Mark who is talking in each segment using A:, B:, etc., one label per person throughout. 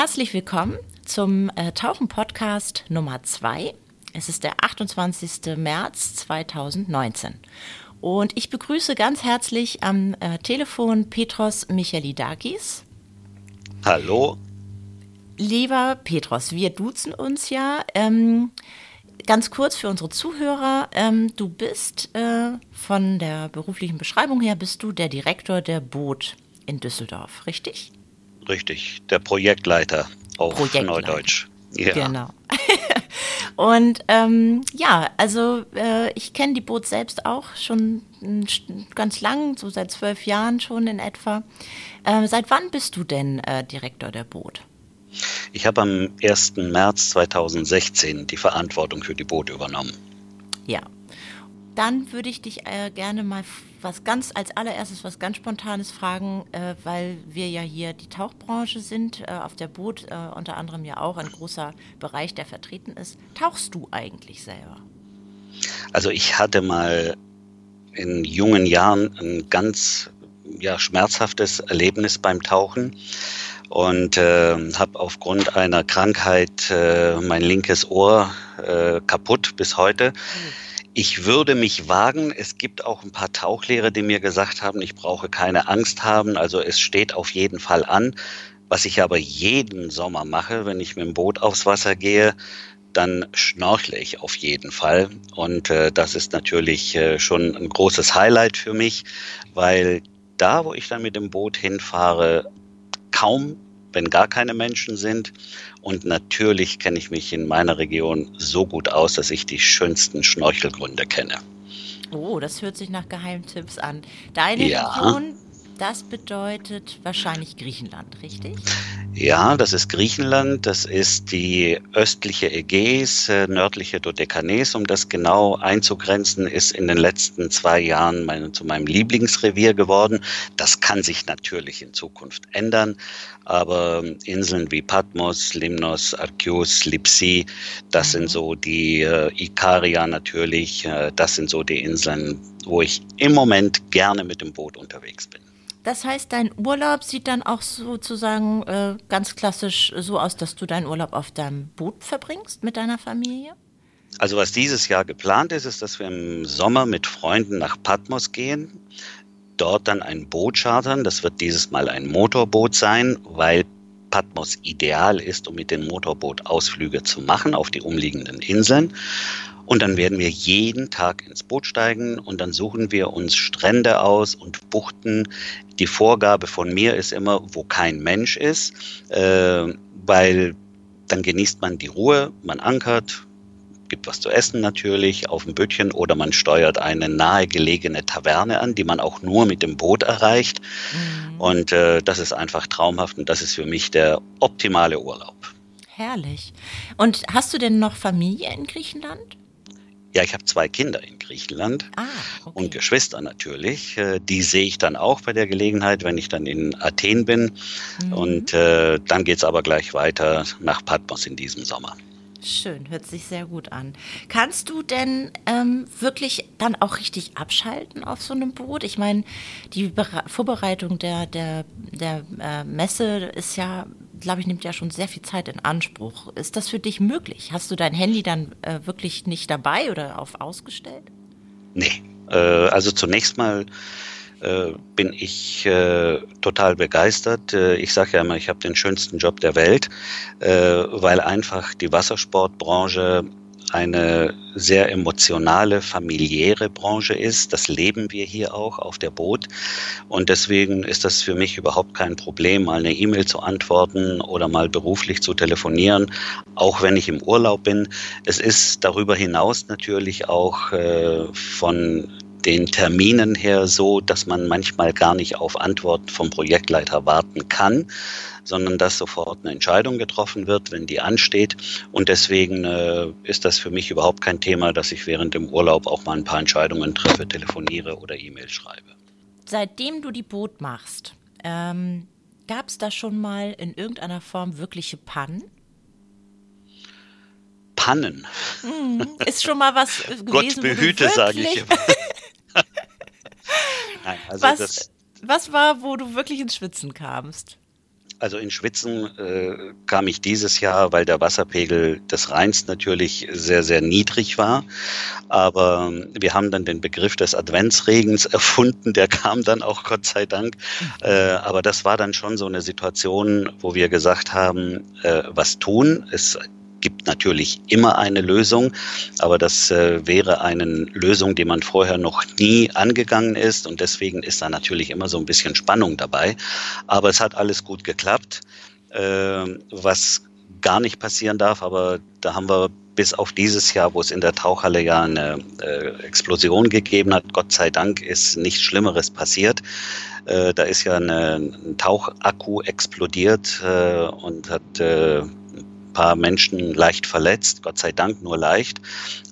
A: Herzlich willkommen zum äh, Tauchen-Podcast Nummer 2. Es ist der 28. März 2019. Und ich begrüße ganz herzlich am äh, Telefon Petros Michalidakis.
B: Hallo.
A: Lieber Petros, wir duzen uns ja. Ähm, ganz kurz für unsere Zuhörer. Ähm, du bist äh, von der beruflichen Beschreibung her, bist du der Direktor der Boot in Düsseldorf, richtig?
B: Richtig, der Projektleiter auf
A: Projektleiter.
B: Neudeutsch.
A: Ja. Genau. Und ähm, ja, also äh, ich kenne die Boot selbst auch schon ganz lang, so seit zwölf Jahren schon in etwa. Äh, seit wann bist du denn äh, Direktor der Boot?
B: Ich habe am 1. März 2016 die Verantwortung für die Boot übernommen.
A: Ja. Dann würde ich dich äh, gerne mal was ganz als allererstes was ganz spontanes fragen, äh, weil wir ja hier die Tauchbranche sind, äh, auf der Boot äh, unter anderem ja auch ein großer Bereich, der vertreten ist. Tauchst du eigentlich selber?
B: Also ich hatte mal in jungen Jahren ein ganz ja, schmerzhaftes Erlebnis beim Tauchen und äh, habe aufgrund einer Krankheit äh, mein linkes Ohr äh, kaputt bis heute. Ich würde mich wagen, es gibt auch ein paar Tauchlehrer, die mir gesagt haben, ich brauche keine Angst haben, also es steht auf jeden Fall an. Was ich aber jeden Sommer mache, wenn ich mit dem Boot aufs Wasser gehe, dann schnorchle ich auf jeden Fall. Und äh, das ist natürlich äh, schon ein großes Highlight für mich, weil da, wo ich dann mit dem Boot hinfahre, kaum, wenn gar keine Menschen sind. Und natürlich kenne ich mich in meiner Region so gut aus, dass ich die schönsten Schnorchelgründe kenne.
A: Oh, das hört sich nach Geheimtipps an. Deine ja. Region, das bedeutet wahrscheinlich Griechenland, richtig?
B: Ja, das ist Griechenland. Das ist die östliche Ägäis, äh, nördliche Dodekanes. Um das genau einzugrenzen, ist in den letzten zwei Jahren meine, zu meinem Lieblingsrevier geworden. Das kann sich natürlich in Zukunft ändern. Aber Inseln wie Patmos, Limnos, Archios, Lipsi, das sind so die äh, Ikaria natürlich. Äh, das sind so die Inseln, wo ich im Moment gerne mit dem Boot unterwegs bin.
A: Das heißt, dein Urlaub sieht dann auch sozusagen äh, ganz klassisch so aus, dass du deinen Urlaub auf deinem Boot verbringst mit deiner Familie?
B: Also was dieses Jahr geplant ist, ist, dass wir im Sommer mit Freunden nach Patmos gehen, dort dann ein Boot chartern. Das wird dieses Mal ein Motorboot sein, weil Patmos ideal ist, um mit dem Motorboot Ausflüge zu machen auf die umliegenden Inseln. Und dann werden wir jeden Tag ins Boot steigen und dann suchen wir uns Strände aus und Buchten. Die Vorgabe von mir ist immer, wo kein Mensch ist, äh, weil dann genießt man die Ruhe, man ankert, gibt was zu essen natürlich auf dem Bötchen oder man steuert eine nahegelegene Taverne an, die man auch nur mit dem Boot erreicht. Mhm. Und äh, das ist einfach traumhaft und das ist für mich der optimale Urlaub.
A: Herrlich. Und hast du denn noch Familie in Griechenland?
B: Ja, ich habe zwei Kinder in Griechenland ah, okay. und Geschwister natürlich. Äh, die sehe ich dann auch bei der Gelegenheit, wenn ich dann in Athen bin. Mhm. Und äh, dann geht es aber gleich weiter nach Patmos in diesem Sommer.
A: Schön, hört sich sehr gut an. Kannst du denn ähm, wirklich dann auch richtig abschalten auf so einem Boot? Ich meine, die Bere Vorbereitung der, der, der äh, Messe ist ja, glaube ich, nimmt ja schon sehr viel Zeit in Anspruch. Ist das für dich möglich? Hast du dein Handy dann äh, wirklich nicht dabei oder auf ausgestellt?
B: Nee, äh, also zunächst mal äh, bin ich äh, total begeistert. Äh, ich sage ja immer, ich habe den schönsten Job der Welt, äh, weil einfach die Wassersportbranche eine sehr emotionale, familiäre Branche ist. Das leben wir hier auch auf der Boot. Und deswegen ist das für mich überhaupt kein Problem, mal eine E-Mail zu antworten oder mal beruflich zu telefonieren, auch wenn ich im Urlaub bin. Es ist darüber hinaus natürlich auch äh, von den Terminen her so, dass man manchmal gar nicht auf Antworten vom Projektleiter warten kann, sondern dass sofort eine Entscheidung getroffen wird, wenn die ansteht. Und deswegen äh, ist das für mich überhaupt kein Thema, dass ich während dem Urlaub auch mal ein paar Entscheidungen treffe, telefoniere oder E-Mail schreibe.
A: Seitdem du die Boot machst, ähm, gab es da schon mal in irgendeiner Form wirkliche Pannen?
B: Pannen.
A: Hm, ist schon mal was gewesen,
B: Gott behüte, sage ich immer.
A: Nein, also was, das, was war, wo du wirklich ins Schwitzen kamst?
B: Also in Schwitzen äh, kam ich dieses Jahr, weil der Wasserpegel des Rheins natürlich sehr, sehr niedrig war. Aber wir haben dann den Begriff des Adventsregens erfunden. Der kam dann auch, Gott sei Dank. Äh, aber das war dann schon so eine Situation, wo wir gesagt haben, äh, was tun. Es gibt natürlich immer eine Lösung, aber das äh, wäre eine Lösung, die man vorher noch nie angegangen ist und deswegen ist da natürlich immer so ein bisschen Spannung dabei. Aber es hat alles gut geklappt. Äh, was gar nicht passieren darf, aber da haben wir bis auf dieses Jahr, wo es in der Tauchhalle ja eine äh, Explosion gegeben hat, Gott sei Dank ist nichts Schlimmeres passiert. Äh, da ist ja eine, ein Tauchakku explodiert äh, und hat äh, paar Menschen leicht verletzt, Gott sei Dank nur leicht.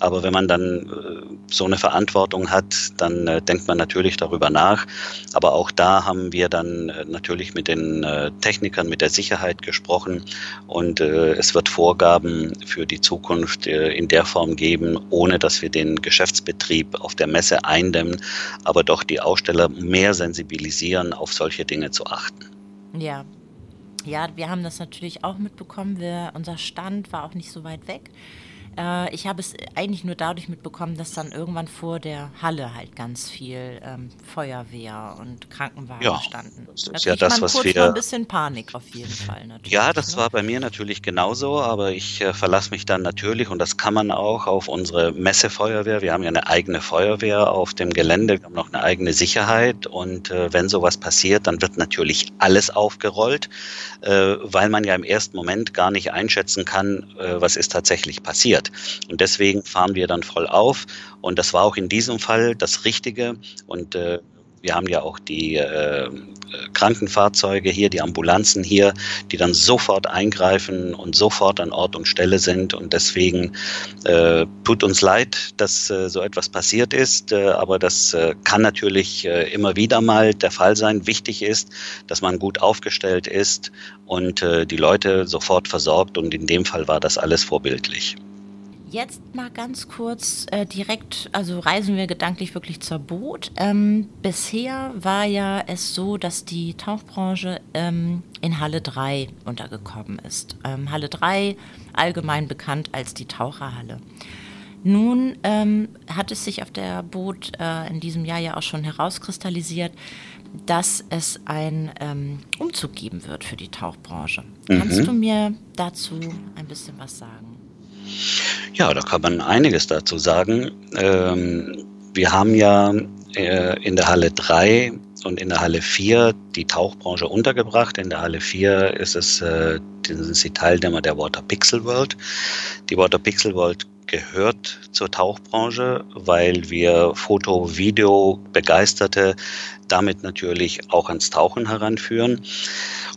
B: Aber wenn man dann äh, so eine Verantwortung hat, dann äh, denkt man natürlich darüber nach. Aber auch da haben wir dann äh, natürlich mit den Technikern, mit der Sicherheit gesprochen und es wird Vorgaben für die Zukunft in der Form geben, ohne dass wir den Geschäftsbetrieb auf der Messe eindämmen, aber doch die Aussteller mehr sensibilisieren, auf solche Dinge zu achten.
A: Ja, ja, wir haben das natürlich auch mitbekommen. Wir, unser Stand war auch nicht so weit weg. Äh, ich habe es eigentlich nur dadurch mitbekommen, dass dann irgendwann vor der Halle halt ganz viel ähm, Feuerwehr und Krankenwagen ja, standen.
B: Das ist da ja das, was kurz wir.
A: Mal ein bisschen Panik auf jeden Fall
B: natürlich. Ja, das ne? war bei mir natürlich genauso, aber ich äh, verlasse mich dann natürlich und das kann man auch auf unsere Messefeuerwehr. Wir haben ja eine eigene Feuerwehr auf dem Gelände, wir haben noch eine eigene Sicherheit und äh, wenn sowas passiert, dann wird natürlich alles aufgerollt, äh, weil man ja im ersten Moment gar nicht einschätzen kann, äh, was ist tatsächlich passiert hat. Und deswegen fahren wir dann voll auf. Und das war auch in diesem Fall das Richtige. Und äh, wir haben ja auch die äh, Krankenfahrzeuge hier, die Ambulanzen hier, die dann sofort eingreifen und sofort an Ort und Stelle sind. Und deswegen äh, tut uns leid, dass äh, so etwas passiert ist. Äh, aber das äh, kann natürlich äh, immer wieder mal der Fall sein. Wichtig ist, dass man gut aufgestellt ist und die Leute sofort versorgt. Und in dem Fall war das alles vorbildlich.
A: Jetzt mal ganz kurz äh, direkt, also reisen wir gedanklich wirklich zur Boot. Ähm, bisher war ja es so, dass die Tauchbranche ähm, in Halle 3 untergekommen ist. Ähm, Halle 3 allgemein bekannt als die Taucherhalle. Nun ähm, hat es sich auf der Boot äh, in diesem Jahr ja auch schon herauskristallisiert, dass es einen ähm, Umzug geben wird für die Tauchbranche. Mhm. Kannst du mir dazu ein bisschen was sagen?
B: Ja, da kann man einiges dazu sagen. Ähm, wir haben ja äh, in der Halle 3 und in der Halle 4 die Tauchbranche untergebracht. In der Halle 4 ist es, äh, sind die Teilnehmer der Water Pixel World. Die Water Pixel World gehört zur Tauchbranche, weil wir Foto, Video Begeisterte damit natürlich auch ans Tauchen heranführen.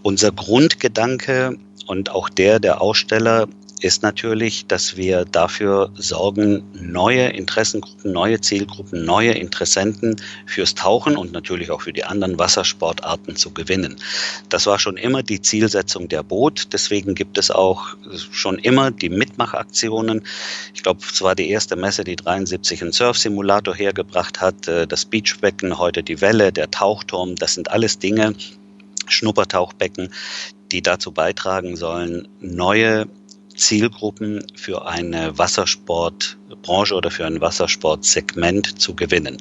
B: Unser Grundgedanke und auch der der Aussteller ist natürlich, dass wir dafür sorgen, neue Interessengruppen, neue Zielgruppen, neue Interessenten fürs Tauchen und natürlich auch für die anderen Wassersportarten zu gewinnen. Das war schon immer die Zielsetzung der Boot. Deswegen gibt es auch schon immer die Mitmachaktionen. Ich glaube, es war die erste Messe, die 73 einen Surf-Simulator hergebracht hat. Äh, das Beachbecken, heute die Welle, der Tauchturm, das sind alles Dinge, Schnuppertauchbecken, die dazu beitragen sollen, neue Zielgruppen für eine Wassersportbranche oder für ein Wassersportsegment zu gewinnen.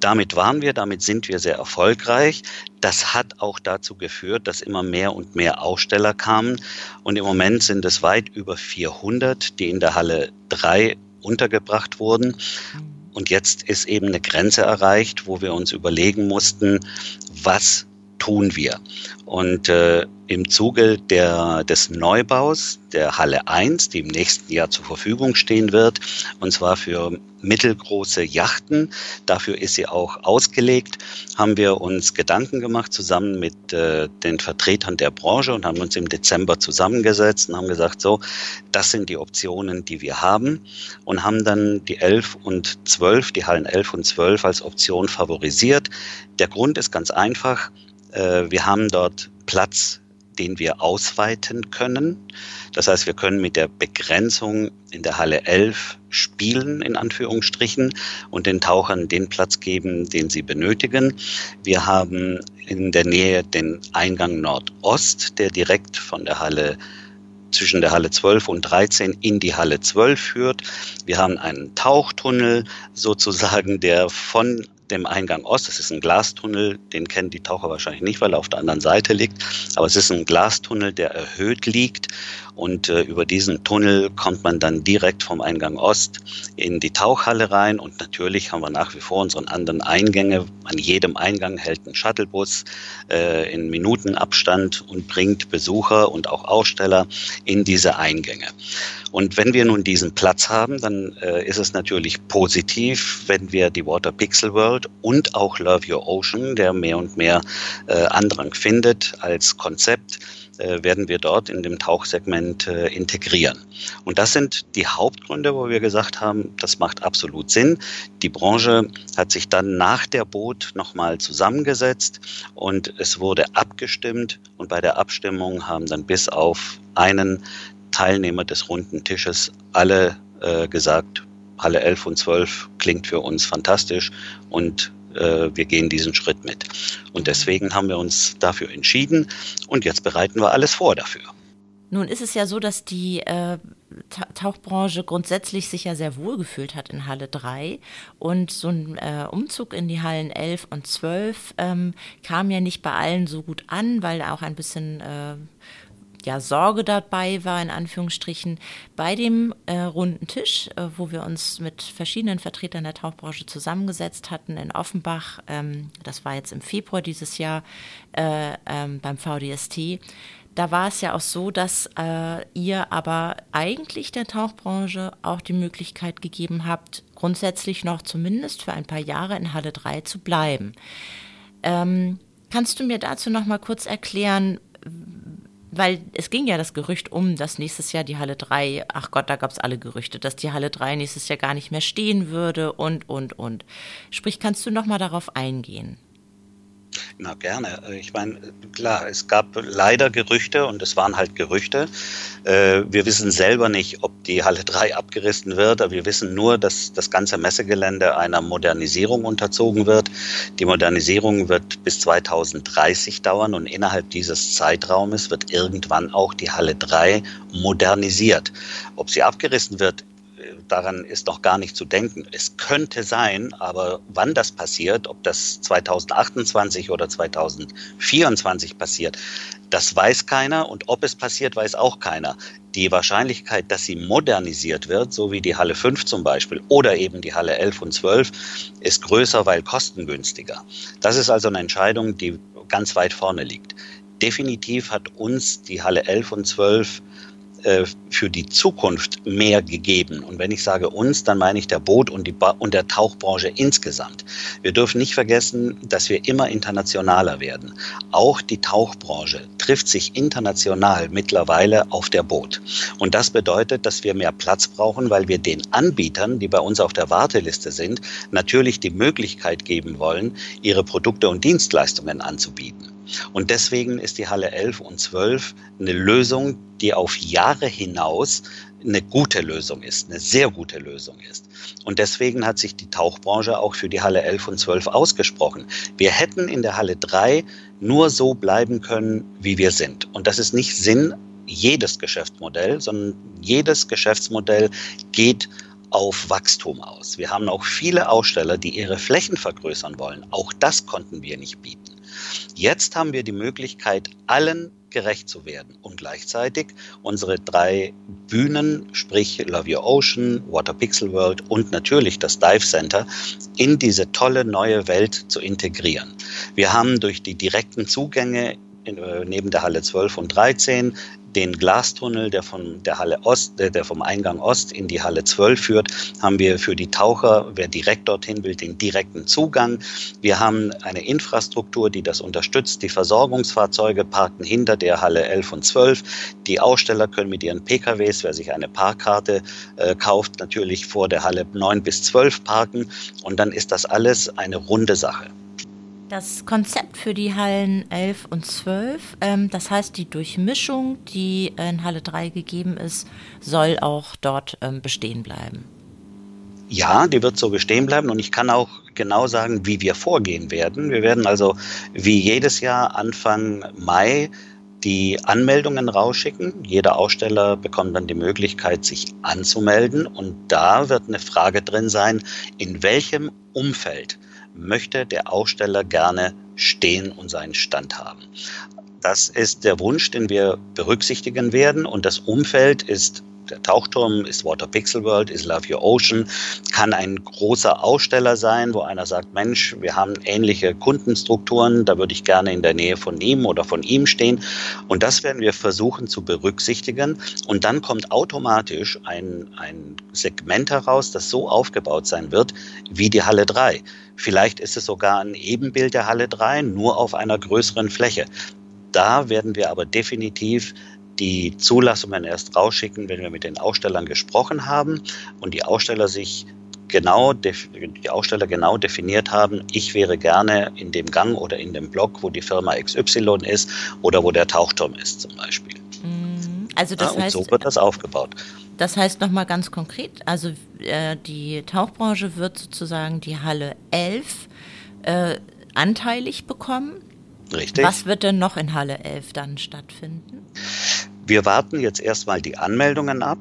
B: Damit waren wir, damit sind wir sehr erfolgreich. Das hat auch dazu geführt, dass immer mehr und mehr Aussteller kamen. Und im Moment sind es weit über 400, die in der Halle 3 untergebracht wurden. Und jetzt ist eben eine Grenze erreicht, wo wir uns überlegen mussten, was tun wir. Und äh, im Zuge der, des Neubaus der Halle 1, die im nächsten Jahr zur Verfügung stehen wird, und zwar für mittelgroße Yachten, dafür ist sie auch ausgelegt, haben wir uns Gedanken gemacht zusammen mit äh, den Vertretern der Branche und haben uns im Dezember zusammengesetzt und haben gesagt, so, das sind die Optionen, die wir haben und haben dann die 11 und 12, die Hallen 11 und 12 als Option favorisiert. Der Grund ist ganz einfach, wir haben dort Platz den wir ausweiten können. Das heißt, wir können mit der Begrenzung in der Halle 11 spielen, in Anführungsstrichen, und den Tauchern den Platz geben, den sie benötigen. Wir haben in der Nähe den Eingang Nordost, der direkt von der Halle zwischen der Halle 12 und 13 in die Halle 12 führt. Wir haben einen Tauchtunnel sozusagen, der von dem Eingang Ost. Es ist ein Glastunnel, den kennen die Taucher wahrscheinlich nicht, weil er auf der anderen Seite liegt. Aber es ist ein Glastunnel, der erhöht liegt. Und äh, über diesen Tunnel kommt man dann direkt vom Eingang Ost in die Tauchhalle rein. Und natürlich haben wir nach wie vor unseren anderen Eingänge. An jedem Eingang hält ein Shuttlebus äh, in Minutenabstand und bringt Besucher und auch Aussteller in diese Eingänge. Und wenn wir nun diesen Platz haben, dann äh, ist es natürlich positiv, wenn wir die Water Pixel World und auch Love Your Ocean, der mehr und mehr äh, Andrang findet als Konzept, äh, werden wir dort in dem Tauchsegment äh, integrieren. Und das sind die Hauptgründe, wo wir gesagt haben, das macht absolut Sinn. Die Branche hat sich dann nach der Boot nochmal zusammengesetzt und es wurde abgestimmt und bei der Abstimmung haben dann bis auf einen Teilnehmer des runden Tisches alle äh, gesagt, Halle 11 und 12 klingt für uns fantastisch und äh, wir gehen diesen Schritt mit. Und deswegen haben wir uns dafür entschieden und jetzt bereiten wir alles vor dafür.
A: Nun ist es ja so, dass die äh, Tauchbranche grundsätzlich sich ja sehr wohl gefühlt hat in Halle 3 und so ein äh, Umzug in die Hallen 11 und 12 ähm, kam ja nicht bei allen so gut an, weil auch ein bisschen äh, ja, Sorge dabei war, in Anführungsstrichen, bei dem äh, runden Tisch, äh, wo wir uns mit verschiedenen Vertretern der Tauchbranche zusammengesetzt hatten in Offenbach. Ähm, das war jetzt im Februar dieses Jahr äh, ähm, beim VDST. Da war es ja auch so, dass äh, ihr aber eigentlich der Tauchbranche auch die Möglichkeit gegeben habt, grundsätzlich noch zumindest für ein paar Jahre in Halle 3 zu bleiben. Ähm, kannst du mir dazu noch mal kurz erklären, weil es ging ja das Gerücht um, dass nächstes Jahr die Halle 3, ach Gott, da gab es alle Gerüchte, dass die Halle 3 nächstes Jahr gar nicht mehr stehen würde und, und, und. Sprich, kannst du noch mal darauf eingehen?
B: Na gerne. Ich meine, klar, es gab leider Gerüchte und es waren halt Gerüchte. Äh, wir wissen selber nicht, ob die Halle 3 abgerissen wird, aber wir wissen nur, dass das ganze Messegelände einer Modernisierung unterzogen wird. Die Modernisierung wird bis 2030 dauern und innerhalb dieses Zeitraumes wird irgendwann auch die Halle 3 modernisiert. Ob sie abgerissen wird, daran ist noch gar nicht zu denken. Es könnte sein, aber wann das passiert, ob das 2028 oder 2024 passiert, das weiß keiner und ob es passiert, weiß auch keiner. Die Wahrscheinlichkeit, dass sie modernisiert wird, so wie die Halle 5 zum Beispiel oder eben die Halle 11 und 12, ist größer, weil kostengünstiger. Das ist also eine Entscheidung, die ganz weit vorne liegt. Definitiv hat uns die Halle 11 und 12 äh, für die Zukunft mehr gegeben. Und wenn ich sage uns, dann meine ich der Boot- und, die ba und der Tauchbranche insgesamt. Wir dürfen nicht vergessen, dass wir immer internationaler werden. Auch die Tauchbranche trifft sich international mittlerweile auf der Boot. Und das bedeutet, dass wir mehr Platz brauchen, weil wir den Anbietern, die bei uns auf der Warteliste sind, natürlich die Möglichkeit geben wollen, ihre Produkte und Dienstleistungen anzubieten. Und deswegen ist die Halle 11 und 12 eine Lösung, die auf Jahre hinaus eine gute Lösung ist, eine sehr gute Lösung ist. Und deswegen hat sich die Tauchbranche auch für die Halle 11 und 12 ausgesprochen. Wir hätten in der Halle 3 nur so bleiben können, wie wir sind. Und das ist nicht Sinn jedes Geschäftsmodell, sondern jedes Geschäftsmodell geht auf Wachstum aus. Wir haben auch viele Aussteller, die ihre Flächen vergrößern wollen. Auch das konnten wir nicht bieten. Jetzt haben wir die Möglichkeit, allen gerecht zu werden und gleichzeitig unsere drei Bühnen, sprich Love Your Ocean, Water Pixel World und natürlich das Dive Center in diese tolle neue Welt zu integrieren. Wir haben durch die direkten Zugänge äh, neben der Halle 12 und 13 den Glastunnel, der von der Halle Ost, äh, der vom Eingang Ost in die Halle 12 führt, haben wir für die Taucher, wer direkt dorthin will, den direkten Zugang. Wir haben eine Infrastruktur, die das unterstützt. Die Versorgungsfahrzeuge parken hinter der Halle 11 und 12. Die Aussteller können mit ihren PKWs, wer sich eine Parkkarte äh, kauft, natürlich vor der Halle 9 bis 12 parken. Und dann ist das alles eine runde Sache.
A: Das Konzept für die Hallen 11 und 12, ähm, das heißt die Durchmischung, die in Halle 3 gegeben ist, soll auch dort ähm, bestehen bleiben.
B: Ja, die wird so bestehen bleiben und ich kann auch genau sagen, wie wir vorgehen werden. Wir werden also wie jedes Jahr Anfang Mai die Anmeldungen rausschicken. Jeder Aussteller bekommt dann die Möglichkeit, sich anzumelden und da wird eine Frage drin sein, in welchem Umfeld möchte der Aussteller gerne stehen und seinen Stand haben. Das ist der Wunsch, den wir berücksichtigen werden und das Umfeld ist der Tauchturm ist Water Pixel World, ist Love Your Ocean, kann ein großer Aussteller sein, wo einer sagt, Mensch, wir haben ähnliche Kundenstrukturen, da würde ich gerne in der Nähe von ihm oder von ihm stehen. Und das werden wir versuchen zu berücksichtigen. Und dann kommt automatisch ein, ein Segment heraus, das so aufgebaut sein wird wie die Halle 3. Vielleicht ist es sogar ein Ebenbild der Halle 3, nur auf einer größeren Fläche. Da werden wir aber definitiv die Zulassungen erst rausschicken, wenn wir mit den Ausstellern gesprochen haben und die Aussteller sich genau, die Aussteller genau definiert haben, ich wäre gerne in dem Gang oder in dem Block, wo die Firma XY ist oder wo der Tauchturm ist zum Beispiel.
A: Mhm. Also das
B: ja,
A: heißt,
B: so wird das aufgebaut.
A: Das heißt nochmal ganz konkret, also äh, die Tauchbranche wird sozusagen die Halle 11 äh, anteilig bekommen.
B: Richtig.
A: Was wird denn noch in Halle 11 dann stattfinden?
B: Wir warten jetzt erstmal die Anmeldungen ab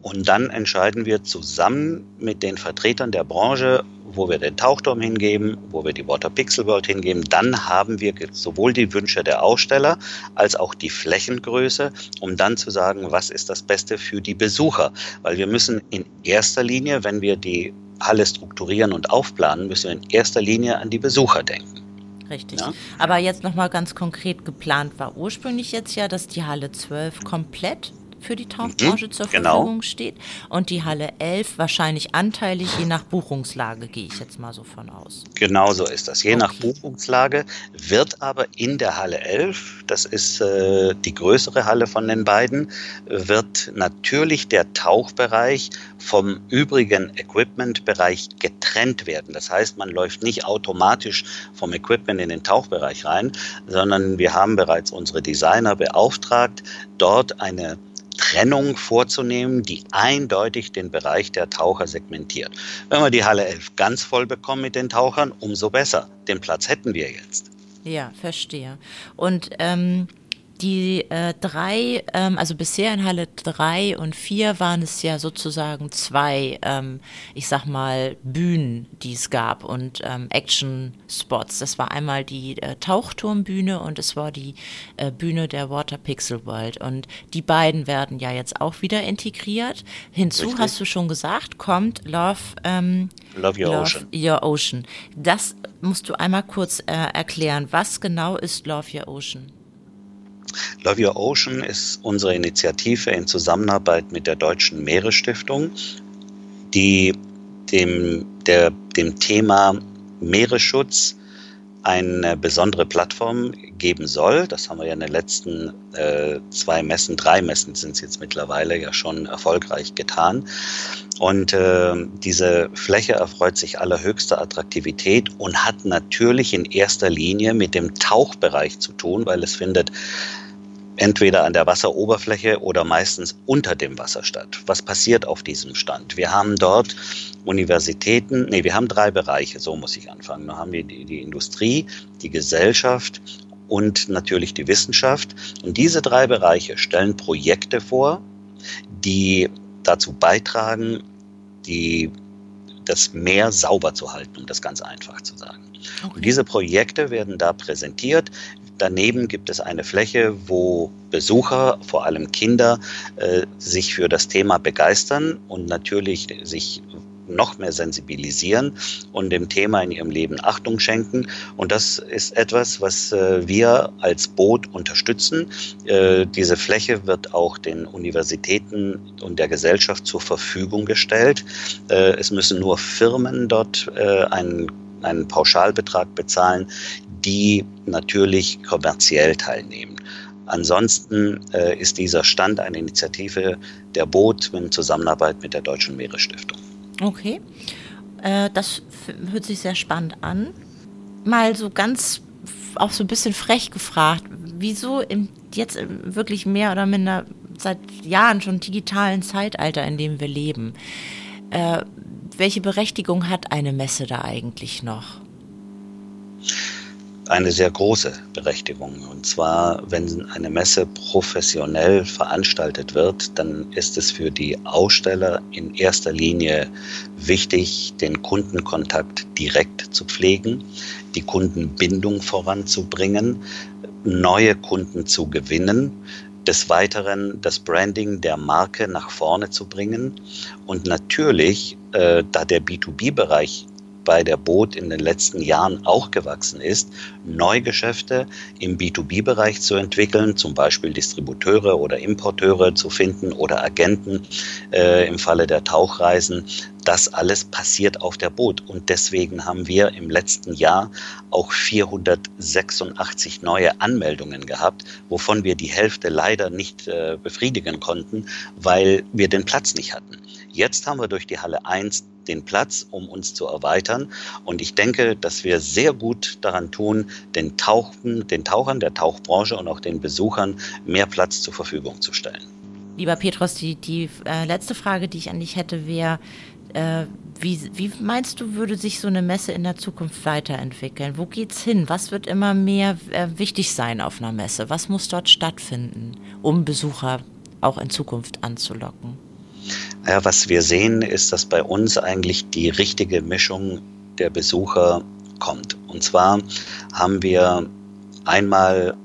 B: und dann entscheiden wir zusammen mit den Vertretern der Branche, wo wir den Tauchturm hingeben, wo wir die Water Pixel World hingeben. Dann haben wir sowohl die Wünsche der Aussteller als auch die Flächengröße, um dann zu sagen, was ist das Beste für die Besucher. Weil wir müssen in erster Linie, wenn wir die Halle strukturieren und aufplanen, müssen wir in erster Linie an die Besucher denken
A: richtig. Ja? Aber jetzt nochmal ganz konkret geplant war ursprünglich jetzt ja, dass die Halle 12 komplett für die Tauchbranche mhm, zur genau. Verfügung steht und die Halle 11 wahrscheinlich anteilig, je nach Buchungslage, gehe ich jetzt mal so von aus.
B: Genau so ist das. Je okay. nach Buchungslage wird aber in der Halle 11, das ist äh, die größere Halle von den beiden, wird natürlich der Tauchbereich vom übrigen Equipment-Bereich getrennt werden. Das heißt, man läuft nicht automatisch vom Equipment in den Tauchbereich rein, sondern wir haben bereits unsere Designer beauftragt, dort eine Trennung vorzunehmen, die eindeutig den Bereich der Taucher segmentiert. Wenn wir die Halle 11 ganz voll bekommen mit den Tauchern, umso besser. Den Platz hätten wir jetzt.
A: Ja, verstehe. Und ähm, die äh, drei, ähm, also bisher in Halle 3 und 4 waren es ja sozusagen zwei, ähm, ich sag mal, Bühnen, die es gab und ähm, Action-Spots. Das war einmal die äh, Tauchturmbühne und es war die äh, Bühne der Water Pixel World. Und die beiden werden ja jetzt auch wieder integriert. Hinzu Richtig. hast du schon gesagt, kommt Love, ähm,
B: Love, Your, Love Ocean.
A: Your Ocean. Das musst du einmal kurz äh, erklären. Was genau ist Love Your Ocean?
B: Love Your Ocean ist unsere Initiative in Zusammenarbeit mit der Deutschen Meeresstiftung, die dem, der, dem Thema Meeresschutz eine besondere Plattform geben soll. Das haben wir ja in den letzten äh, zwei Messen, drei Messen sind es jetzt mittlerweile ja schon erfolgreich getan. Und äh, diese Fläche erfreut sich allerhöchster Attraktivität und hat natürlich in erster Linie mit dem Tauchbereich zu tun, weil es findet entweder an der Wasseroberfläche oder meistens unter dem Wasser statt. Was passiert auf diesem Stand? Wir haben dort Universitäten, nee, wir haben drei Bereiche, so muss ich anfangen. Da haben wir die, die Industrie, die Gesellschaft und natürlich die Wissenschaft. Und diese drei Bereiche stellen Projekte vor, die dazu beitragen, die, das Meer sauber zu halten, um das ganz einfach zu sagen. Okay. Und diese Projekte werden da präsentiert. Daneben gibt es eine Fläche, wo Besucher, vor allem Kinder, äh, sich für das Thema begeistern und natürlich sich noch mehr sensibilisieren und dem Thema in ihrem Leben Achtung schenken. Und das ist etwas, was äh, wir als Boot unterstützen. Äh, diese Fläche wird auch den Universitäten und der Gesellschaft zur Verfügung gestellt. Es müssen nur Firmen dort einen einen Pauschalbetrag bezahlen, die natürlich kommerziell teilnehmen. Ansonsten äh, ist dieser Stand eine Initiative der Boot in Zusammenarbeit mit der Deutschen Meeresstiftung.
A: Okay, äh, das hört sich sehr spannend an. mal so ganz, auch so ein bisschen frech gefragt, wieso im, jetzt wirklich mehr oder minder seit Jahren schon digitalen Zeitalter, in dem wir leben, äh, welche Berechtigung hat eine Messe da eigentlich noch?
B: Eine sehr große Berechtigung. Und zwar, wenn eine Messe professionell veranstaltet wird, dann ist es für die Aussteller in erster Linie wichtig, den Kundenkontakt direkt zu pflegen, die Kundenbindung voranzubringen, neue Kunden zu gewinnen, des Weiteren das Branding der Marke nach vorne zu bringen und natürlich, äh, da der B2B-Bereich bei der Boot in den letzten Jahren auch gewachsen ist, Neugeschäfte im B2B-Bereich zu entwickeln, zum Beispiel Distributeure oder Importeure zu finden oder Agenten äh, im Falle der Tauchreisen. Das alles passiert auf der Boot und deswegen haben wir im letzten Jahr auch 486 neue Anmeldungen gehabt, wovon wir die Hälfte leider nicht äh, befriedigen konnten, weil wir den Platz nicht hatten. Jetzt haben wir durch die Halle 1 den Platz, um uns zu erweitern. Und ich denke, dass wir sehr gut daran tun, den, Tauchen, den Tauchern der Tauchbranche und auch den Besuchern mehr Platz zur Verfügung zu stellen.
A: Lieber Petros, die, die äh, letzte Frage, die ich an dich hätte, wäre, äh, wie, wie, meinst du, würde sich so eine Messe in der Zukunft weiterentwickeln? Wo geht's hin? Was wird immer mehr äh, wichtig sein auf einer Messe? Was muss dort stattfinden, um Besucher auch in Zukunft anzulocken?
B: Ja, was wir sehen, ist, dass bei uns eigentlich die richtige Mischung der Besucher kommt. Und zwar haben wir einmal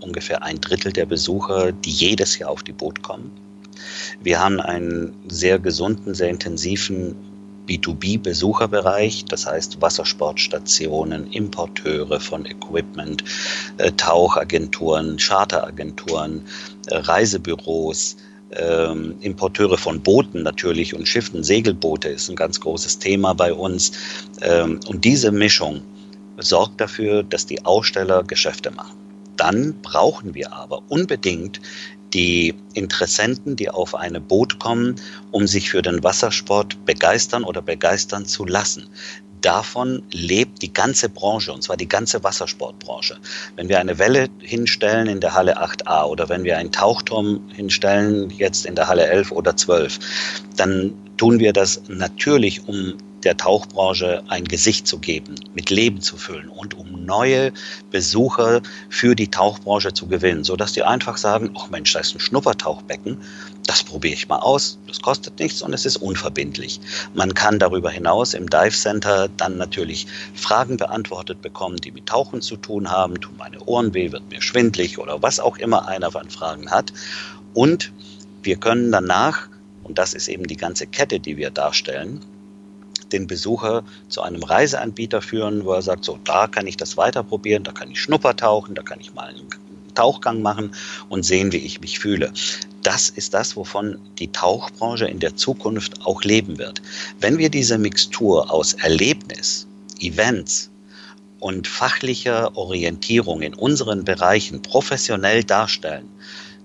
B: ungefähr ein Drittel der Besucher, die jedes Jahr auf die Boot kommen. Wir haben einen sehr gesunden, sehr intensiven B2B-Besucherbereich, das heißt Wassersportstationen, Importeure von Equipment, äh, Tauchagenturen, Charteragenturen, äh, Reisebüros, ähm, Importeure von Booten natürlich und Schiffen, Segelboote ist ein ganz großes Thema bei uns. Ähm, und diese Mischung sorgt dafür, dass die Aussteller Geschäfte machen. Dann brauchen wir aber unbedingt die Interessenten, die auf eine Boot kommen, um sich für den Wassersport begeistern oder begeistern zu lassen davon lebt die ganze Branche, und zwar die ganze Wassersportbranche. Wenn wir eine Welle hinstellen in der Halle 8a oder wenn wir einen Tauchturm hinstellen, jetzt in der Halle 11 oder 12, dann tun wir das natürlich, um der Tauchbranche ein Gesicht zu geben, mit Leben zu füllen und um neue Besucher für die Tauchbranche zu gewinnen, sodass die einfach sagen, oh Mensch, da ist ein Schnuppertauchbecken, das probiere ich mal aus, das kostet nichts und es ist unverbindlich. Man kann darüber hinaus im Dive Center dann natürlich Fragen beantwortet bekommen, die mit Tauchen zu tun haben, tun meine Ohren weh, wird mir schwindlig oder was auch immer einer von Fragen hat. Und wir können danach, und das ist eben die ganze Kette, die wir darstellen, den Besucher zu einem Reiseanbieter führen, wo er sagt, so, da kann ich das weiter probieren, da kann ich Schnuppertauchen, da kann ich mal einen Tauchgang machen und sehen, wie ich mich fühle. Das ist das, wovon die Tauchbranche in der Zukunft auch leben wird. Wenn wir diese Mixtur aus Erlebnis, Events und fachlicher Orientierung in unseren Bereichen professionell darstellen,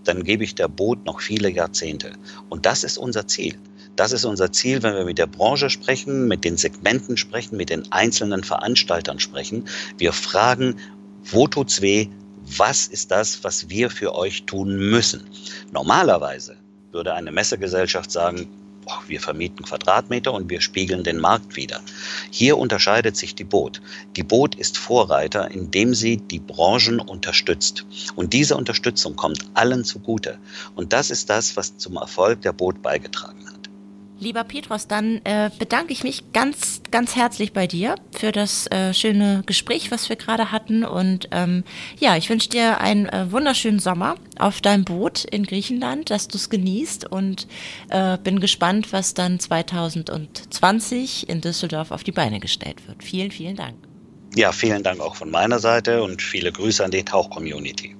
B: dann gebe ich der Boot noch viele Jahrzehnte. Und das ist unser Ziel. Das ist unser Ziel, wenn wir mit der Branche sprechen, mit den Segmenten sprechen, mit den einzelnen Veranstaltern sprechen. Wir fragen, wo tut's weh? Was ist das, was wir für euch tun müssen? Normalerweise würde eine Messegesellschaft sagen, wir vermieten Quadratmeter und wir spiegeln den Markt wieder. Hier unterscheidet sich die Boot. Die Boot ist Vorreiter, indem sie die Branchen unterstützt. Und diese Unterstützung kommt allen zugute. Und das ist das, was zum Erfolg der Boot beigetragen hat.
A: Lieber Petros, dann äh, bedanke ich mich ganz, ganz herzlich bei dir für das äh, schöne Gespräch, was wir gerade hatten. Und ähm, ja, ich wünsche dir einen äh, wunderschönen Sommer auf deinem Boot in Griechenland, dass du es genießt und äh, bin gespannt, was dann 2020 in Düsseldorf auf die Beine gestellt wird. Vielen, vielen Dank.
B: Ja, vielen Dank auch von meiner Seite und viele Grüße an die Tauch-Community.